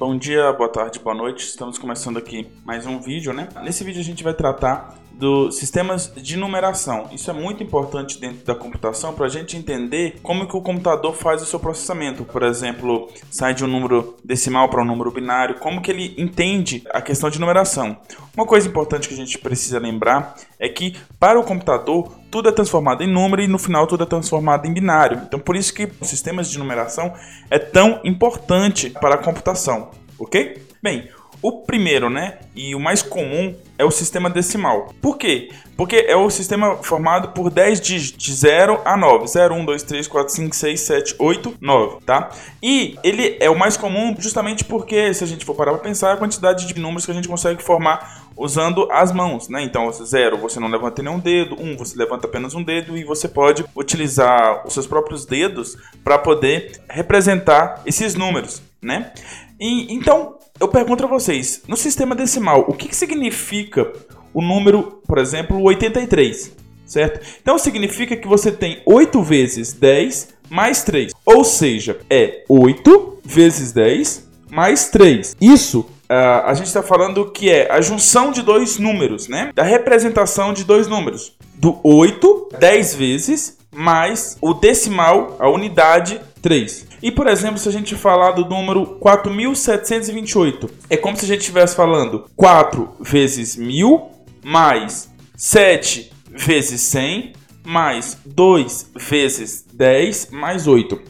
Bom dia, boa tarde, boa noite. Estamos começando aqui mais um vídeo, né? Nesse vídeo a gente vai tratar dos sistemas de numeração. Isso é muito importante dentro da computação para a gente entender como que o computador faz o seu processamento. Por exemplo, sai de um número decimal para um número binário, como que ele entende a questão de numeração. Uma coisa importante que a gente precisa lembrar é que para o computador tudo é transformado em número e no final tudo é transformado em binário. Então por isso que sistemas de numeração é tão importante para a computação, ok? Bem, o primeiro, né, e o mais comum é o sistema decimal. Por quê? Porque é o sistema formado por 10 dígitos, de 0 a 9. 0, 1, 2, 3, 4, 5, 6, 7, 8, 9, tá? E ele é o mais comum justamente porque, se a gente for parar para pensar, a quantidade de números que a gente consegue formar usando as mãos, né? Então, 0, você não levanta nenhum dedo, 1, um, você levanta apenas um dedo e você pode utilizar os seus próprios dedos para poder representar esses números, né? E, então, eu pergunto a vocês, no sistema decimal, o que, que significa o número, por exemplo, 83? Certo? Então significa que você tem 8 vezes 10 mais 3. Ou seja, é 8 vezes 10 mais 3. Isso Uh, a gente está falando que é a junção de dois números, né? Da representação de dois números. Do 8, 10 vezes, mais o decimal, a unidade 3. E, por exemplo, se a gente falar do número 4728, é como se a gente estivesse falando 4 vezes 1000 mais 7 vezes 100 mais 2 vezes 10 mais 8.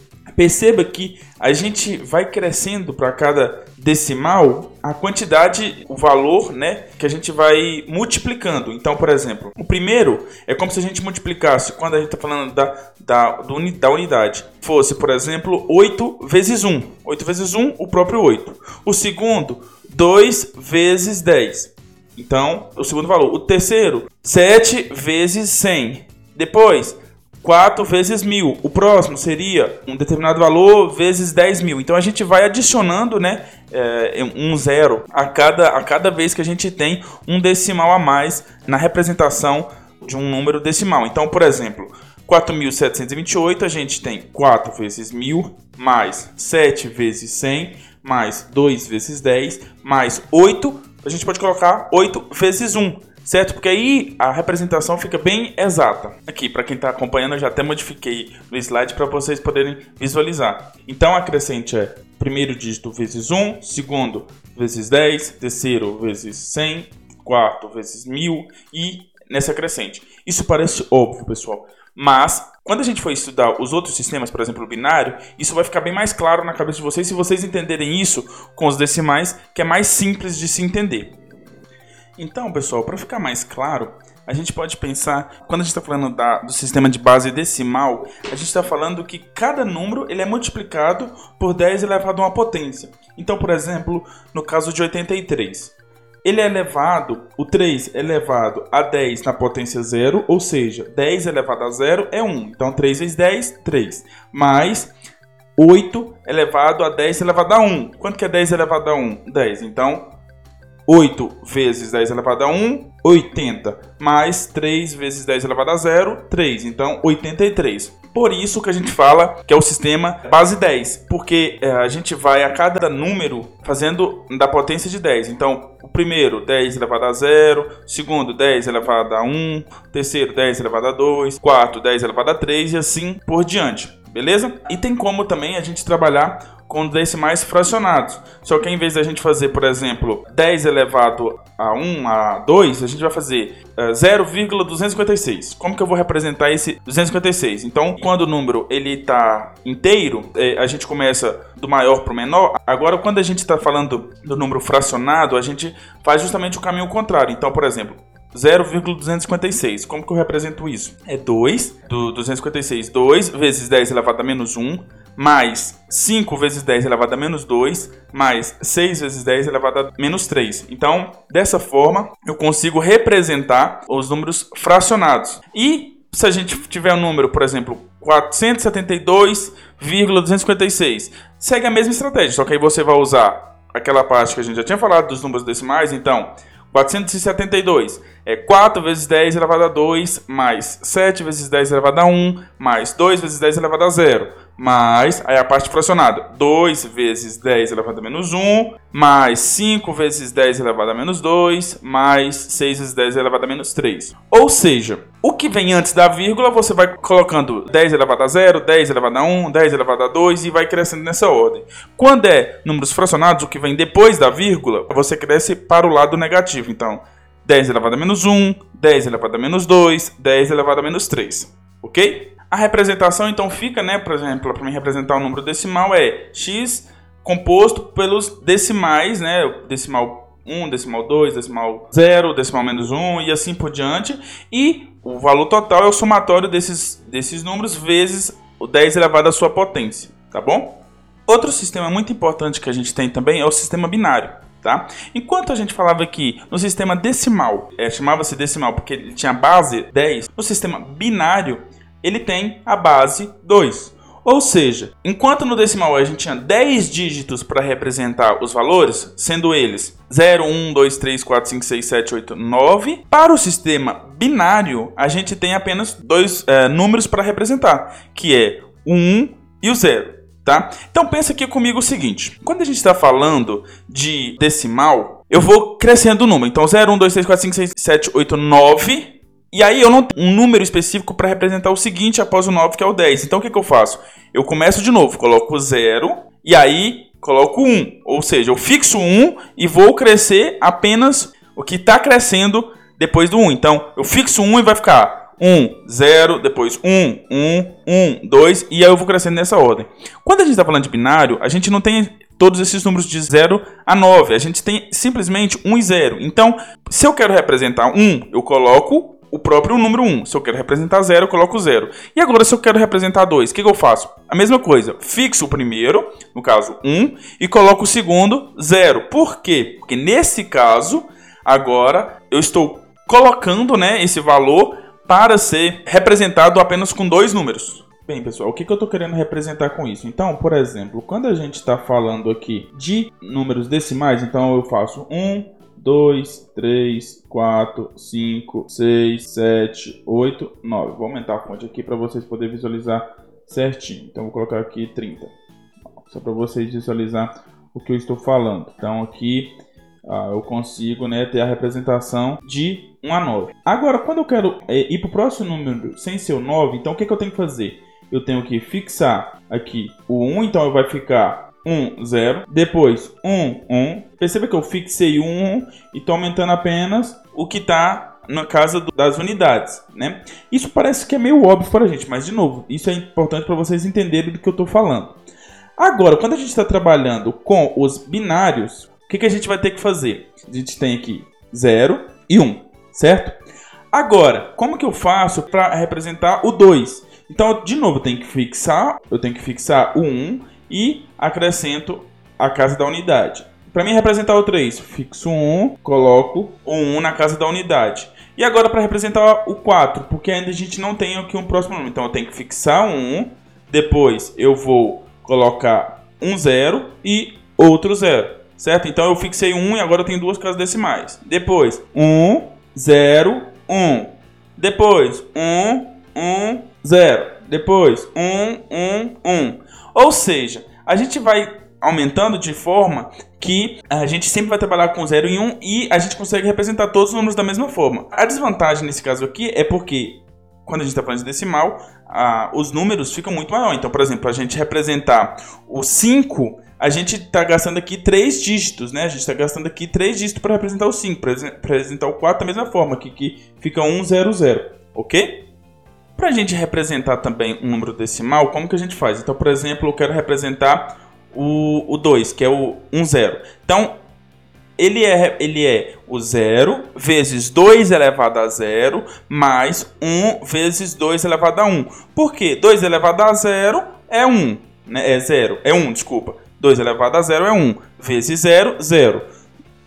Perceba que a gente vai crescendo para cada decimal a quantidade, o valor, né, que a gente vai multiplicando. Então, por exemplo, o primeiro é como se a gente multiplicasse, quando a gente está falando da, da, da unidade, fosse, por exemplo, 8 vezes 1. 8 vezes 1, o próprio 8. O segundo, 2 vezes 10. Então, o segundo valor. O terceiro, 7 vezes 100. Depois, 4 vezes mil. O próximo seria um determinado valor vezes 10 mil. Então a gente vai adicionando né, é, um zero a cada, a cada vez que a gente tem um decimal a mais na representação de um número decimal. Então, por exemplo, 4.728 a gente tem 4 vezes 1000 mais 7 vezes 100 mais 2 vezes 10 mais 8. A gente pode colocar 8 vezes 1 certo? Porque aí a representação fica bem exata. Aqui, para quem está acompanhando, eu já até modifiquei no slide para vocês poderem visualizar. Então a crescente é primeiro dígito vezes 1, segundo vezes 10, terceiro vezes 100, quarto vezes 1000 e nessa crescente. Isso parece óbvio, pessoal. Mas, quando a gente for estudar os outros sistemas, por exemplo, o binário, isso vai ficar bem mais claro na cabeça de vocês se vocês entenderem isso com os decimais, que é mais simples de se entender. Então, pessoal, para ficar mais claro, a gente pode pensar, quando a gente está falando da, do sistema de base decimal, a gente está falando que cada número ele é multiplicado por 10 elevado a uma potência. Então, por exemplo, no caso de 83, ele é elevado, o 3 é elevado a 10 na potência 0, ou seja, 10 elevado a 0 é 1. Então, 3 vezes 10, 3. Mais 8 elevado a 10 elevado a 1. Quanto que é 10 elevado a 1? 10. Então, 8 vezes 10 elevado a 1, 80. Mais 3 vezes 10 elevado a 0, 3. Então, 83. Por isso que a gente fala que é o sistema base 10. Porque é, a gente vai a cada número fazendo da potência de 10. Então, o primeiro, 10 elevado a 0. Segundo, 10 elevado a 1. Terceiro, 10 elevado a 2. Quarto, 10 elevado a 3. E assim por diante. Beleza? E tem como também a gente trabalhar com decimais fracionados. Só que em vez da gente fazer, por exemplo, 10 elevado a 1, a 2, a gente vai fazer uh, eh, 0,256. Como que eu vou representar esse 256? Então, quando o número ele está inteiro, eh, a gente começa do maior para o menor. Agora, quando a gente está falando do número fracionado, a gente faz justamente o caminho contrário. Então, por exemplo, 0,256. Como que eu represento isso? É 2 do 256. 2 vezes 10 elevado a menos 1 mais 5 vezes 10 elevado a menos 2, mais 6 vezes 10 elevado a menos 3. Então, dessa forma, eu consigo representar os números fracionados. E se a gente tiver um número, por exemplo, 472,256, segue a mesma estratégia, só que aí você vai usar aquela parte que a gente já tinha falado dos números decimais, então 472 é 4 vezes 10 elevado a 2, mais 7 vezes 10 elevado a 1, mais 2 vezes 10 elevado a 0 mais, aí a parte fracionada, 2 vezes 10 elevado a menos 1, mais 5 vezes 10 elevado a menos 2, mais 6 vezes 10 elevado a menos 3. Ou seja, o que vem antes da vírgula, você vai colocando 10 elevado a 0, 10 elevado a 1, 10 elevado a 2 e vai crescendo nessa ordem. Quando é números fracionados, o que vem depois da vírgula, você cresce para o lado negativo. Então, 10 elevado a menos 1, 10 elevado a menos 2, 10 elevado a menos 3. Ok? A representação então fica, né, por exemplo, para mim representar o número decimal é x composto pelos decimais, né, decimal 1, decimal 2, decimal 0, decimal menos 1 e assim por diante. E o valor total é o somatório desses, desses números vezes o 10 elevado à sua potência, tá bom? Outro sistema muito importante que a gente tem também é o sistema binário. Tá? Enquanto a gente falava aqui no sistema decimal, é, chamava-se decimal porque ele tinha base 10, no sistema binário ele tem a base 2. Ou seja, enquanto no decimal a gente tinha 10 dígitos para representar os valores, sendo eles 0, 1, 2, 3, 4, 5, 6, 7, 8, 9, para o sistema binário a gente tem apenas dois é, números para representar, que é o 1 e o 0. Tá? Então pensa aqui comigo o seguinte: quando a gente está falando de decimal, eu vou crescendo o número. Então 0, 1, 2, 3, 4, 5, 6, 7, 8, 9 e aí eu não tenho um número específico para representar o seguinte após o 9, que é o 10. Então o que, que eu faço? Eu começo de novo, coloco 0 e aí coloco 1. Ou seja, eu fixo 1 e vou crescer apenas o que está crescendo depois do 1. Então eu fixo 1 e vai ficar 1, 0, depois 1, 1, 1, 2 e aí eu vou crescendo nessa ordem. Quando a gente está falando de binário, a gente não tem todos esses números de 0 a 9. A gente tem simplesmente 1 e 0. Então, se eu quero representar 1, eu coloco o próprio número 1. Se eu quero representar 0, eu coloco 0. E agora, se eu quero representar 2, o que, que, eu faço? A mesma coisa. Fixo o primeiro, no caso 1, e coloco o segundo 0. Por quê? Porque nesse caso, agora, eu estou colocando né, esse valor para ser representado apenas com dois números. Bem, pessoal, o que, que eu estou querendo representar com isso? Então, por exemplo, quando a gente está falando aqui de números decimais, então eu faço 1, 2, 3, 4, 5, 6, 7, 8, 9. Vou aumentar a fonte aqui para vocês poderem visualizar certinho. Então vou colocar aqui 30. Só para vocês visualizar o que eu estou falando. Então aqui ah, eu consigo né, ter a representação de 1 a 9. Agora, quando eu quero é, ir para o próximo número sem ser o 9, então o que, que eu tenho que fazer? Eu tenho que fixar aqui o 1, então vai ficar 1, 0. Depois 1, 1. Perceba que eu fixei o 1 e estou aumentando apenas o que está na casa do, das unidades, né? Isso parece que é meio óbvio para a gente, mas de novo, isso é importante para vocês entenderem do que eu estou falando. Agora, quando a gente está trabalhando com os binários, o que, que a gente vai ter que fazer? A gente tem aqui 0 e 1, certo? Agora, como que eu faço para representar o 2? Então, de novo, eu tenho que fixar, eu tenho que fixar o 1 e acrescento a casa da unidade. Para mim representar o 3, fixo 1, coloco o 1 na casa da unidade. E agora para representar o 4, porque ainda a gente não tem aqui um próximo número. Então eu tenho que fixar um 1, depois eu vou colocar um 0 e outro 0, certo? Então eu fixei 1 e agora tenho duas casas decimais. Depois 1, 0, 1. Depois 1, 1, 0. Depois 1, 1, 1. Ou seja, a gente vai aumentando de forma que a gente sempre vai trabalhar com 0 e 1 um, e a gente consegue representar todos os números da mesma forma. A desvantagem nesse caso aqui é porque quando a gente está falando de decimal, os números ficam muito maiores. Então, por exemplo, a gente representar o 5, a gente está gastando aqui 3 dígitos, né? A gente está gastando aqui 3 dígitos para representar o 5. Para representar o 4 da mesma forma, que, que fica 1, 0, 0. Ok? Para a gente representar também um número decimal, como que a gente faz? Então, por exemplo, eu quero representar o, o 2, que é o 1, 0. Então, ele é, ele é o 0 vezes 2 elevado a 0 mais 1 vezes 2 elevado a 1. Por quê? 2 elevado a 0 é 1. Né? É 0. É 1, desculpa. 2 elevado a 0 é 1. Vezes 0, 0.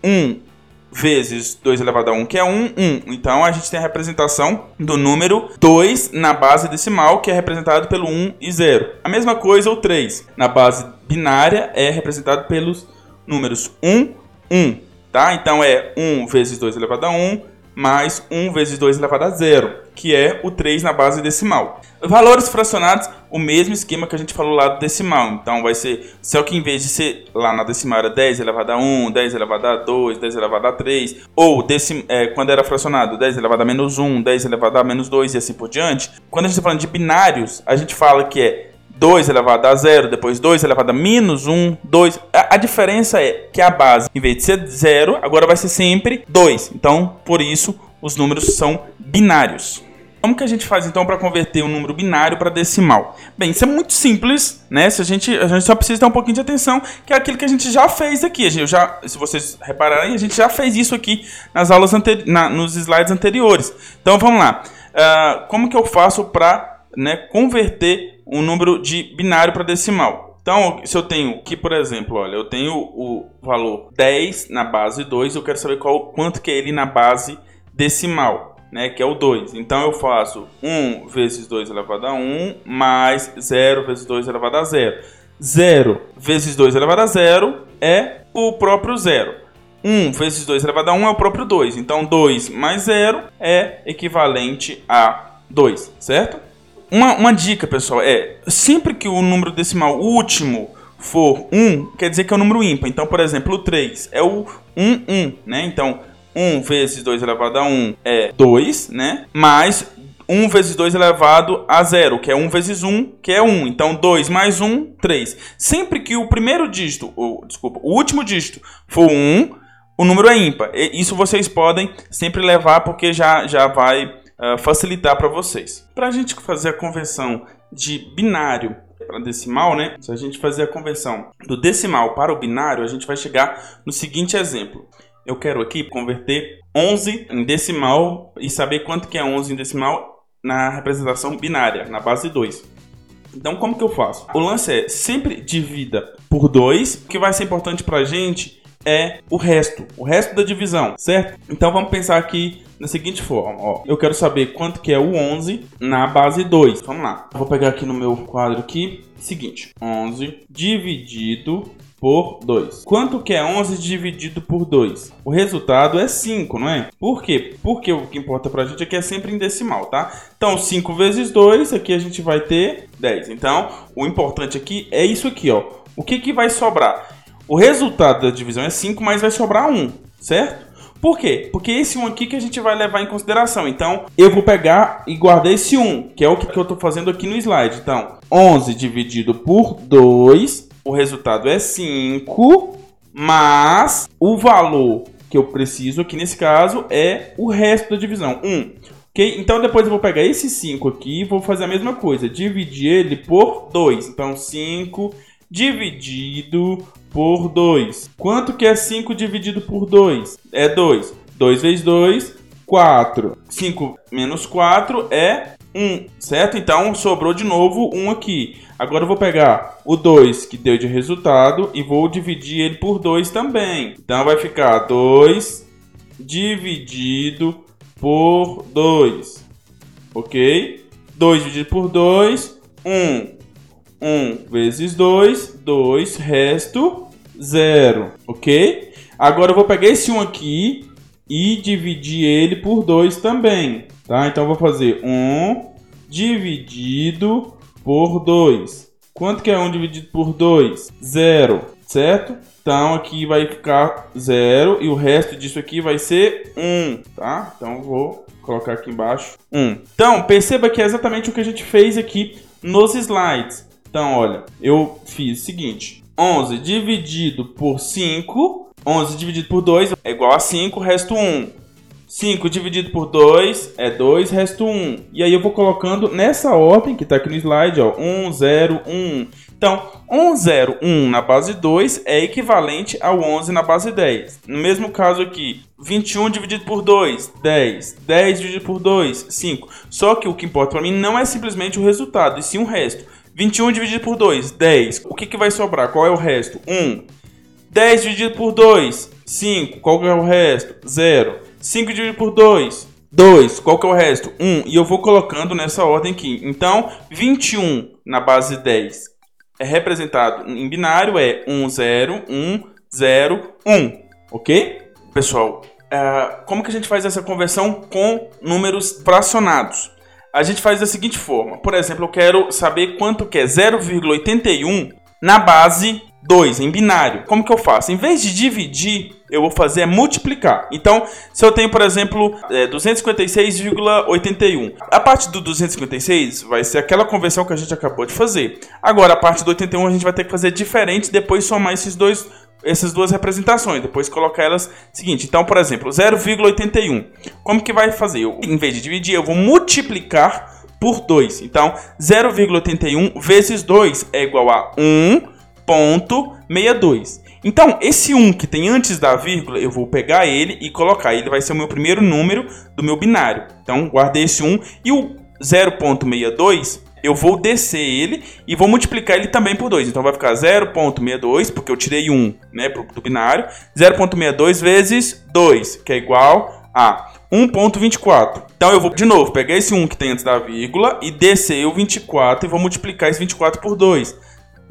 1 vezes 2 elevado a 1, que é 1, 1. Então a gente tem a representação do número 2 na base decimal, que é representado pelo 1 e 0. A mesma coisa o 3, na base binária, é representado pelos números 1, 1. Tá? Então é 1 vezes 2 elevado a 1, mais 1 vezes 2 elevado a 0. que é o 3 na base decimal. Valores fracionados, o mesmo esquema que a gente falou lá do decimal. Então vai ser, só que em vez de ser lá na decimal era 10 elevado a 1, 10 elevado a 2, 10 elevado a 3, ou decim, é, quando era fracionado 10 elevado a menos 1, 10 elevado a menos 2 e assim por diante. Quando a gente está falando de binários, a gente fala que é 2 elevado a 0, depois 2 elevado a menos 1, 2. A, a, diferença é que a base, em vez de ser 0, agora vai ser sempre 2. Então, por isso, os números são binários. Como que a gente faz então para converter um número binário para decimal? Bem, isso é muito simples, né? Se a gente, a gente só precisa ter um pouquinho de atenção, que é aquilo que a gente já fez aqui. Eu já, se vocês repararem, a gente já fez isso aqui nas aulas na, nos slides anteriores. Então vamos lá. Uh, como que eu faço para né, converter um número de binário para decimal? Então, se eu tenho aqui, por exemplo, olha, eu tenho o valor 10 na base 2, eu quero saber qual, quanto que é ele na base decimal né, que é o 2. Então eu faço 1 vezes 2 elevado a 1 mais 0 vezes 2 elevado a 0. 0 vezes 2 elevado a 0 é o próprio 0. 1 vezes 2 elevado a 1 é o próprio 2. Então 2 mais 0 é equivalente a 2, certo? Uma, uma dica, pessoal, é sempre que o número decimal último for 1, quer dizer que é um número ímpar. Então, por exemplo, o 3 é o 1, 1, né? Então, 1 vezes 2 elevado a 1 é 2, né? Mais 1 vezes 2 elevado a 0, que é 1 vezes 1, que é 1. Então, 2 mais 1, 3. Sempre que o primeiro dígito, ou, desculpa, o último dígito for 1, o número é ímpar. Isso vocês podem sempre levar, porque já, já vai uh, facilitar para vocês. Para a gente fazer a conversão de binário para decimal, né? Se a gente fazer a conversão do decimal para o binário, a gente vai chegar no seguinte exemplo. Eu quero aqui converter 11 em decimal e saber quanto que é 11 em decimal na representação binária, na base 2. Então, como que eu faço? O lance é sempre divida por 2, o que vai ser importante para a gente é o resto, o resto da divisão, certo? Então vamos pensar aqui da seguinte forma, ó. Eu quero saber quanto que é o 11 na base 2. Vamos lá. Vou pegar aqui no meu quadro aqui, seguinte, 11 dividido por 2. Quanto que é 11 dividido por 2? O resultado é 5, não é? Por quê? Porque o que importa pra gente aqui é sempre em decimal, tá? Então, 5 vezes 2, aqui a gente vai ter 10. Então, o importante aqui é isso aqui, ó. O que, que vai sobrar? O resultado da divisão é 5, mas vai sobrar 1, certo? Por quê? Porque esse 1 aqui que a gente vai levar em consideração. Então, eu vou pegar e guardar esse 1, que é o que eu estou fazendo aqui no slide. Então, 11 dividido por 2 o resultado é 5, mas o valor que eu preciso aqui nesse caso é o resto da divisão, 1. Ok? Então depois eu vou pegar esse 5 aqui e vou fazer a mesma coisa, dividir ele por 2. Então 5 dividido por 2. Quanto que é 5 dividido por 2? É 2. 2 vezes 2, 4. 5 menos 4 é 1, certo? Então sobrou de novo 1 aqui. Agora eu vou pegar o 2 que deu de resultado e vou dividir ele por 2 também. Então vai ficar 2 dividido por 2. Ok? 2 dividido por 2, 1. 1 vezes 2, 2, resto 0. Ok? Agora eu vou pegar esse 1 aqui e dividir ele por 2 também. Tá? Então vou fazer 1 dividido por 2. Quanto que é 1 dividido por 2? 0, certo? Então aqui vai ficar 0 e o resto disso aqui vai ser 1, tá? Então vou colocar aqui embaixo 1. Então perceba que é exatamente o que a gente fez aqui nos slides. Então olha, eu fiz o seguinte, 11 dividido por 5, 11 dividido por 2 é igual a 5, resto 1. 5 dividido por 2 é 2, resto 1. E aí eu vou colocando nessa ordem que está aqui no slide, ó, 1, 0, 1. Então, 1, 0, 1 na base 2 é equivalente ao 11 na base 10. No mesmo caso aqui, 21 dividido por 2, 10. 10 dividido por 2, 5. Só que o que importa para mim não é simplesmente o resultado, e sim o resto. 21 dividido por 2, 10. O que, que vai sobrar? Qual é o resto? 1. 10 dividido por 2, 5. Qual é o resto? 0. 5 dividido por 2, 2. Qual que é o resto? 1. E eu vou colocando nessa ordem aqui. Então, 21 na base 10 é representado em binário, é 1, 0, 1, 0, 1. Ok? Pessoal, uh, como que a gente faz essa conversão com números fracionados? A gente faz da seguinte forma. Por exemplo, eu quero saber quanto que é 0,81 na base 2, em binário. Como que eu faço? Em vez de dividir, eu vou fazer é multiplicar. Então, se eu tenho, por exemplo, é, 256,81. A parte do 256 vai ser aquela conversão que a gente acabou de fazer. Agora, a parte do 81 a gente vai ter que fazer diferente, depois somar esses dois essas duas representações, depois colocar elas seguinte. Então, por exemplo, 0,81. Como que vai fazer? Eu, em vez de dividir, eu vou multiplicar por 2. Então, 0,81 vezes 2 é igual a 1 0,62. Então, esse 1 que tem antes da vírgula, eu vou pegar ele e colocar. Ele vai ser o meu primeiro número do meu binário. Então, guardei esse 1 e o 0.62 eu vou descer ele e vou multiplicar ele também por 2. Então vai ficar 0.62, porque eu tirei 1 né, do binário, 0.62 vezes 2, que é igual a 1.24. Então eu vou, de novo, pegar esse 1 que tem antes da vírgula e descer o 24 e vou multiplicar esse 24 por 2.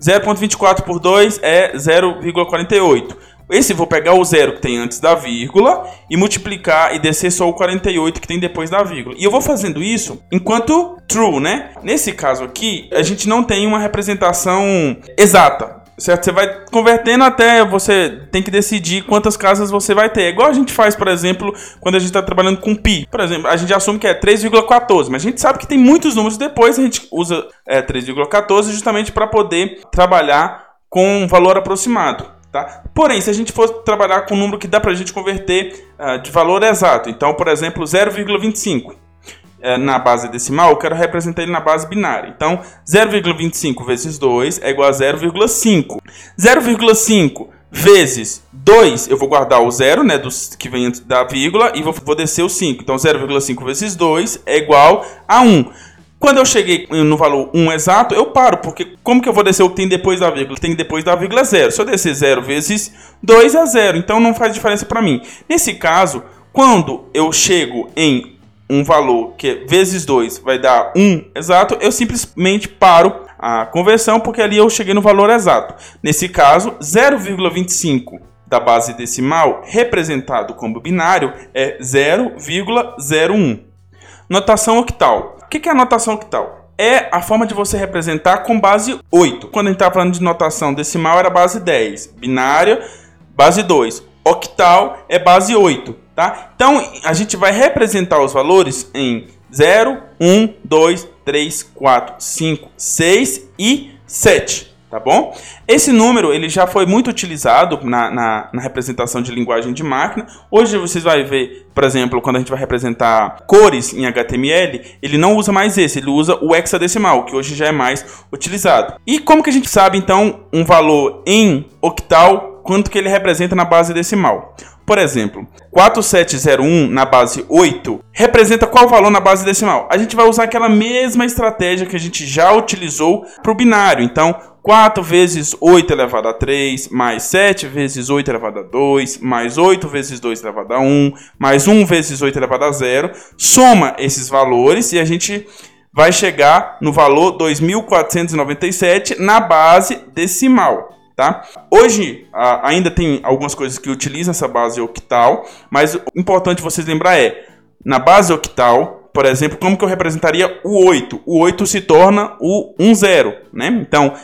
0.24 por 2 é 0,48. Esse vou pegar o zero que tem antes da vírgula e multiplicar e descer só o 48 que tem depois da vírgula. E eu vou fazendo isso enquanto true, né? Nesse caso aqui, a gente não tem uma representação exata certo? Você vai convertendo até você tem que decidir quantas casas você vai ter. É igual a gente faz, por exemplo, quando a gente está trabalhando com pi. Por exemplo, a gente assume que é 3,14, mas a gente sabe que tem muitos números depois, a gente usa é, 3,14 justamente para poder trabalhar com um valor aproximado. Tá? Porém, se a gente for trabalhar com um número que dá para a gente converter uh, de valor exato, então, por exemplo, 0,25 é, na base decimal, eu quero representar ele na base binária. Então, 0,25 vezes 2 é igual a 0,5. 0,5 vezes 2, eu vou guardar o zero, né, dos, que vem antes da vírgula, e vou, vou descer o 5. Então, 0,5 vezes 2 é igual a 1. Quando eu cheguei no valor 1 exato, eu paro, porque como que eu vou descer o que tem depois da vírgula? O que tem depois da vírgula é zero. Se eu descer 0 vezes 2 é zero, então não faz diferença para mim. Nesse caso, quando eu chego em um valor que é vezes 2 vai dar 1 exato, eu simplesmente paro a conversão porque ali eu cheguei no valor exato. Nesse caso, 0,25 da base decimal representado como binário é 0,01. Notação octal. O que é a notação octal? É a forma de você representar com base 8. Quando a gente está falando de notação decimal era base 10, binária base 2, octal é base 8. Tá? Então, a gente vai representar os valores em 0, 1, 2, 3, 4, 5, 6 e 7. Tá bom? Esse número ele já foi muito utilizado na, na, na, representação de linguagem de máquina. Hoje vocês vão ver, por exemplo, quando a gente vai representar cores em HTML, ele não usa mais esse, ele usa o hexadecimal, que hoje já é mais utilizado. E como que a gente sabe então um valor em octal, quanto que ele representa na base decimal? Por exemplo, 4701 na base 8 representa qual valor na base decimal? A gente vai usar aquela mesma estratégia que a gente já utilizou para o binário. Então, 4 vezes 8 elevado a 3, mais 7 vezes 8 elevado a 2, mais 8 vezes 2 elevado a 1, mais 1 vezes 8 elevado a 0. Soma esses valores e a gente vai chegar no valor 2497 na base decimal. Tá? Hoje a, ainda tem algumas coisas que utilizam essa base octal, mas o importante vocês lembrar é, na base octal, por exemplo, como que eu representaria o 8? O 8 se torna o 1, 0, né? Então,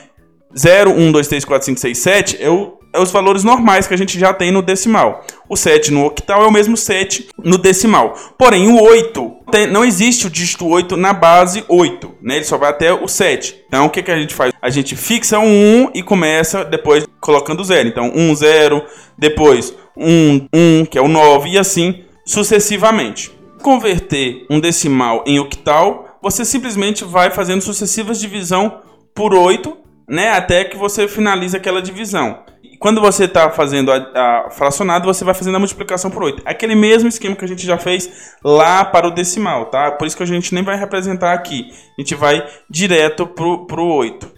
0, 1, 2, 3, 4, 5, 6, 7 é o é os valores normais que a gente já tem no decimal. O 7 no octal é o mesmo 7 no decimal. Porém, o 8, tem, não existe o dígito 8 na base 8, né? Ele só vai até o 7. Então, o que, que a gente faz? A gente fixa um 1 e começa depois colocando 0. Então, 1, 0, depois 1, 1, que é o 9, e assim sucessivamente. Converter um decimal em octal, você simplesmente vai fazendo sucessivas divisão por 8, né? Até que você finalize aquela divisão quando você está fazendo a, a, fracionado, você vai fazendo a multiplicação por 8. Aquele mesmo esquema que a gente já fez lá para o decimal, tá? Por isso que a gente nem vai representar aqui. A gente vai direto para o 8.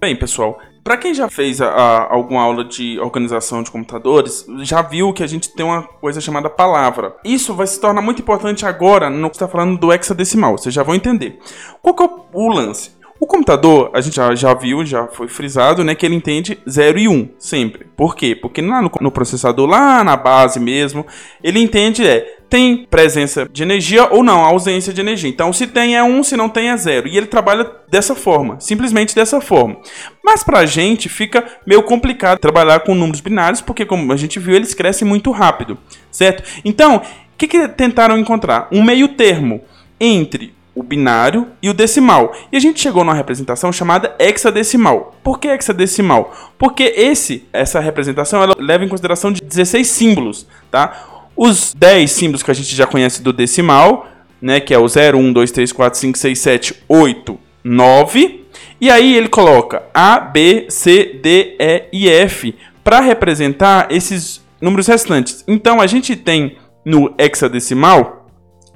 Bem, pessoal, para quem já fez a, a, alguma aula de organização de computadores, já viu que a gente tem uma coisa chamada palavra. Isso vai se tornar muito importante agora no que está falando do hexadecimal. Vocês já vão entender. Qual que é o, o lance? O computador, a gente já, já viu, já foi frisado, né, que ele entende 0 e 1, um, sempre. Por quê? Porque lá no, no, processador, lá na base mesmo, ele entende é, tem presença de energia ou não, ausência de energia. Então, se tem é 1, um, se não tem é 0. E ele trabalha dessa forma, simplesmente dessa forma. Mas pra gente fica meio complicado trabalhar com números binários, porque como a gente viu, eles crescem muito rápido, certo? Então, o que, que tentaram encontrar? Um meio termo entre o binário e o decimal. E a gente chegou numa representação chamada hexadecimal. Por que hexadecimal? Porque esse, essa representação ela leva em consideração de 16 símbolos, tá? Os 10 símbolos que a gente já conhece do decimal, né, que é o 0, 1, 2, 3, 4, 5, 6, 7, 8, 9. E aí ele coloca A, B, C, D, E e F para representar esses números restantes. Então a gente tem no hexadecimal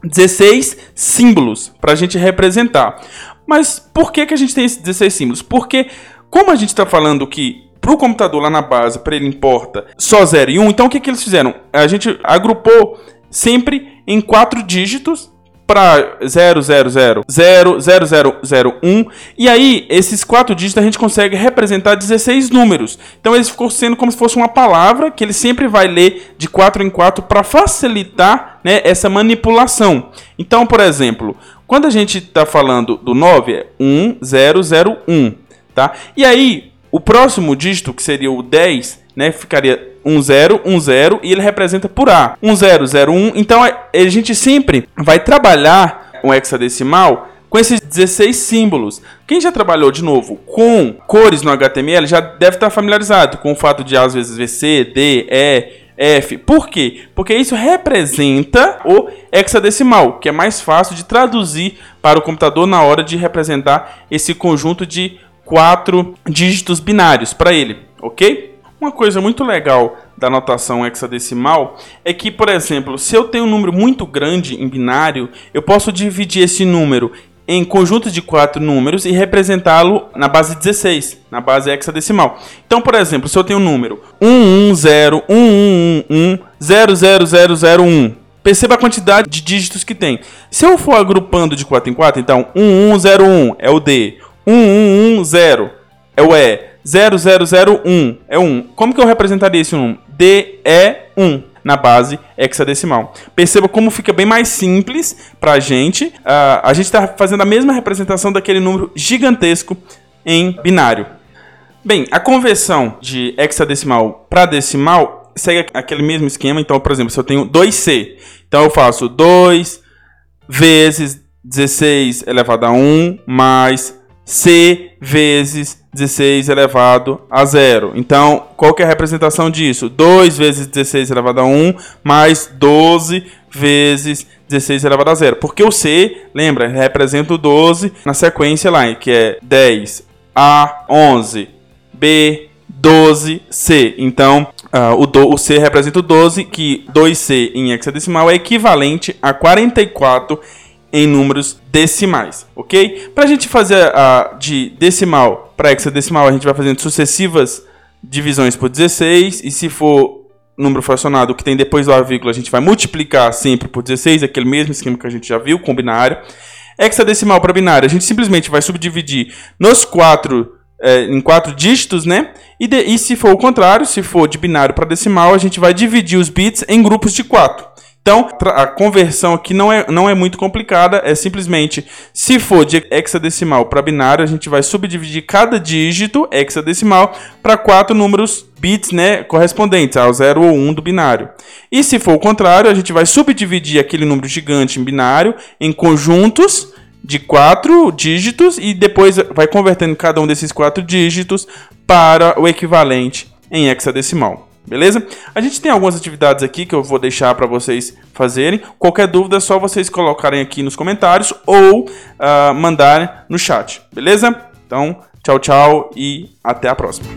16 símbolos para a gente representar. Mas por que, que a gente tem esses 16 símbolos? Porque, como a gente está falando que para o computador lá na base, para ele importa só 0 e 1, um, então o que, que eles fizeram? A gente agrupou sempre em quatro dígitos para 0000001 e aí esses quatro dígitos a gente consegue representar 16 números. Então eles ficou sendo como se fosse uma palavra que ele sempre vai ler de 4 em 4 para facilitar né, essa manipulação. Então, por exemplo, quando a gente está falando do 9 é 1001, tá? E aí o próximo dígito que seria o 10, né, ficaria 10, 10 e ele representa por A. 1001. Então é, a gente sempre vai trabalhar um hexadecimal com esses 16 símbolos. Quem já trabalhou de novo com cores no HTML já deve estar familiarizado com o fato de às vezes ver C, D, E, F. Por quê? Porque isso representa o hexadecimal, que é mais fácil de traduzir para o computador na hora de representar esse conjunto de quatro dígitos binários para ele, ok? Uma coisa muito legal da notação hexadecimal é que, por exemplo, se eu tenho um número muito grande em binário, eu posso dividir esse número em conjuntos de quatro números e representá-lo na base 16, na base hexadecimal. Então, por exemplo, se eu tenho um número 1101111000001, perceba a quantidade de dígitos que tem. Se eu for agrupando de 4 em 4, então 1101 é o D, 1110 é o E, 0001 é 1. Como que eu representaria esse número? DE1 na base hexadecimal. Perceba como fica bem mais simples para a gente. A gente está fazendo a mesma representação daquele número gigantesco em binário. Bem, a conversão de hexadecimal para decimal segue aquele mesmo esquema. Então, por exemplo, se eu tenho 2C, então eu faço 2 vezes 16 elevado a 1 mais C vezes 16 elevado a zero. Então, qual que é a representação disso? 2 vezes 16 elevado a 1 mais 12 vezes 16 elevado a zero. Porque o C, lembra, representa o 12 na sequência lá, que é 10, A, 11, B, 12, C. Então, uh, o, do, o C representa o 12, que 2C em hexadecimal é equivalente a 44 em números decimais, ok? Para a gente fazer a de decimal para hexadecimal, a gente vai fazendo sucessivas divisões por 16, e se for número fracionado que tem depois da vírgula, a gente vai multiplicar sempre por 16, aquele mesmo esquema que a gente já viu com binário. Hexadecimal para binário, a gente simplesmente vai subdividir nos quatro é, em quatro dígitos, né? E, de, e se for o contrário, se for de binário para decimal, a gente vai dividir os bits em grupos de quatro. Então, a conversão aqui não é, não é muito complicada, é simplesmente, se for de hexadecimal para binário, a gente vai subdividir cada dígito hexadecimal para quatro números bits né, correspondentes ao 0 ou 1 um do binário. E se for o contrário, a gente vai subdividir aquele número gigante em binário em conjuntos de quatro dígitos e depois vai convertendo cada um desses quatro dígitos para o equivalente em hexadecimal. Beleza? A gente tem algumas atividades aqui que eu vou deixar para vocês fazerem. Qualquer dúvida é só vocês colocarem aqui nos comentários ou uh, mandarem no chat. Beleza? Então, tchau, tchau e até a próxima.